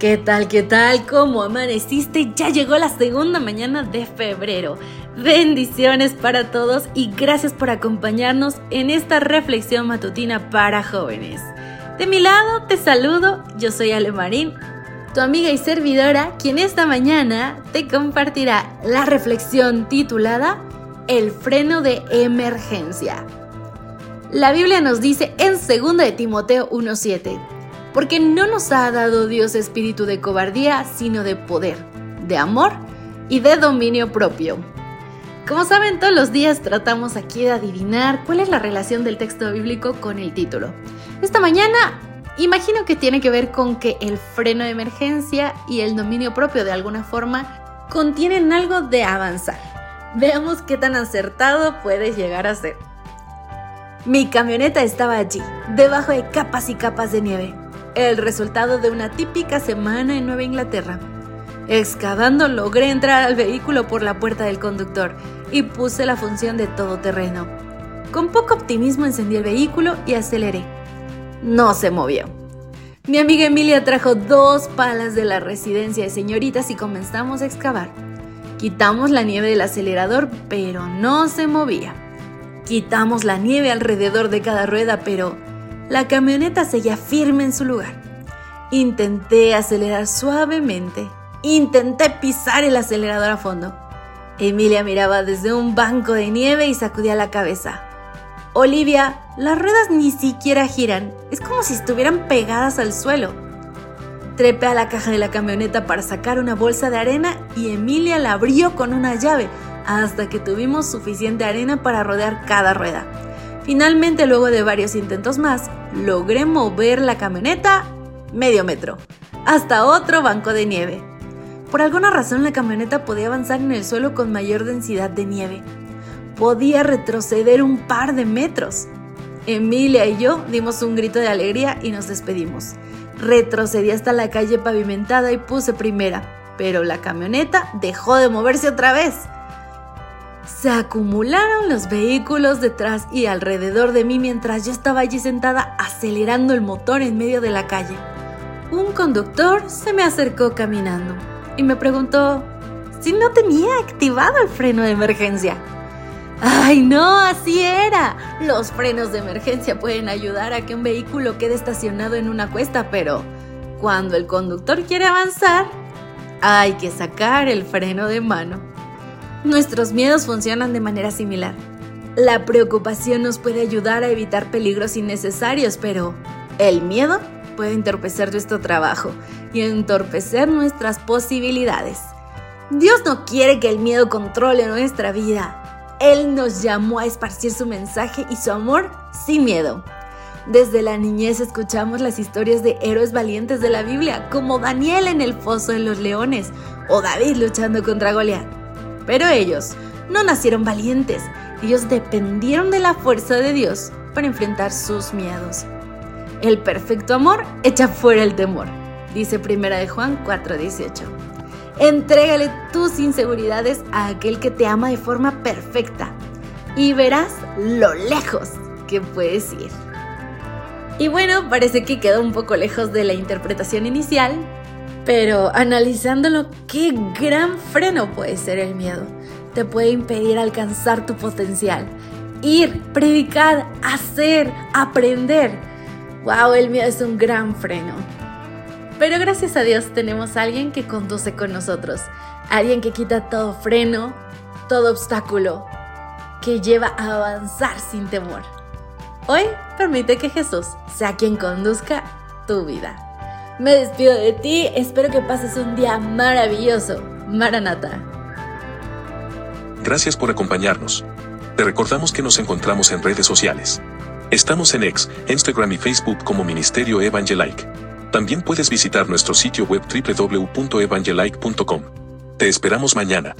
¿Qué tal? ¿Qué tal? ¿Cómo amaneciste? Ya llegó la segunda mañana de febrero. Bendiciones para todos y gracias por acompañarnos en esta reflexión matutina para jóvenes. De mi lado te saludo, yo soy Ale Marín, tu amiga y servidora, quien esta mañana te compartirá la reflexión titulada El freno de emergencia. La Biblia nos dice en 2 de Timoteo 1:7 porque no nos ha dado Dios espíritu de cobardía, sino de poder, de amor y de dominio propio. Como saben, todos los días tratamos aquí de adivinar cuál es la relación del texto bíblico con el título. Esta mañana imagino que tiene que ver con que el freno de emergencia y el dominio propio de alguna forma contienen algo de avanzar. Veamos qué tan acertado puede llegar a ser. Mi camioneta estaba allí, debajo de capas y capas de nieve el resultado de una típica semana en Nueva Inglaterra. Excavando logré entrar al vehículo por la puerta del conductor y puse la función de todoterreno. Con poco optimismo encendí el vehículo y aceleré. No se movió. Mi amiga Emilia trajo dos palas de la residencia de señoritas y comenzamos a excavar. Quitamos la nieve del acelerador, pero no se movía. Quitamos la nieve alrededor de cada rueda, pero la camioneta seguía firme en su lugar. Intenté acelerar suavemente. Intenté pisar el acelerador a fondo. Emilia miraba desde un banco de nieve y sacudía la cabeza. Olivia, las ruedas ni siquiera giran. Es como si estuvieran pegadas al suelo. Trepé a la caja de la camioneta para sacar una bolsa de arena y Emilia la abrió con una llave hasta que tuvimos suficiente arena para rodear cada rueda. Finalmente, luego de varios intentos más, logré mover la camioneta medio metro hasta otro banco de nieve. Por alguna razón la camioneta podía avanzar en el suelo con mayor densidad de nieve. Podía retroceder un par de metros. Emilia y yo dimos un grito de alegría y nos despedimos. Retrocedí hasta la calle pavimentada y puse primera, pero la camioneta dejó de moverse otra vez. Se acumularon los vehículos detrás y alrededor de mí mientras yo estaba allí sentada acelerando el motor en medio de la calle. Un conductor se me acercó caminando y me preguntó si no tenía activado el freno de emergencia. ¡Ay, no! Así era. Los frenos de emergencia pueden ayudar a que un vehículo quede estacionado en una cuesta, pero cuando el conductor quiere avanzar, hay que sacar el freno de mano. Nuestros miedos funcionan de manera similar. La preocupación nos puede ayudar a evitar peligros innecesarios, pero el miedo puede entorpecer nuestro trabajo y entorpecer nuestras posibilidades. Dios no quiere que el miedo controle nuestra vida. Él nos llamó a esparcir su mensaje y su amor sin miedo. Desde la niñez escuchamos las historias de héroes valientes de la Biblia, como Daniel en el foso de los leones o David luchando contra Goliat. Pero ellos no nacieron valientes, ellos dependieron de la fuerza de Dios para enfrentar sus miedos. El perfecto amor echa fuera el temor, dice Primera de Juan 4:18. Entrégale tus inseguridades a aquel que te ama de forma perfecta y verás lo lejos que puedes ir. Y bueno, parece que quedó un poco lejos de la interpretación inicial, pero analizándolo, qué gran freno puede ser el miedo. Te puede impedir alcanzar tu potencial. Ir, predicar, hacer, aprender. ¡Wow! El miedo es un gran freno. Pero gracias a Dios tenemos a alguien que conduce con nosotros. Alguien que quita todo freno, todo obstáculo, que lleva a avanzar sin temor. Hoy permite que Jesús sea quien conduzca tu vida. Me despido de ti, espero que pases un día maravilloso. Maranata. Gracias por acompañarnos. Te recordamos que nos encontramos en redes sociales. Estamos en X, Instagram y Facebook como Ministerio Evangelike. También puedes visitar nuestro sitio web www.evangelike.com. Te esperamos mañana.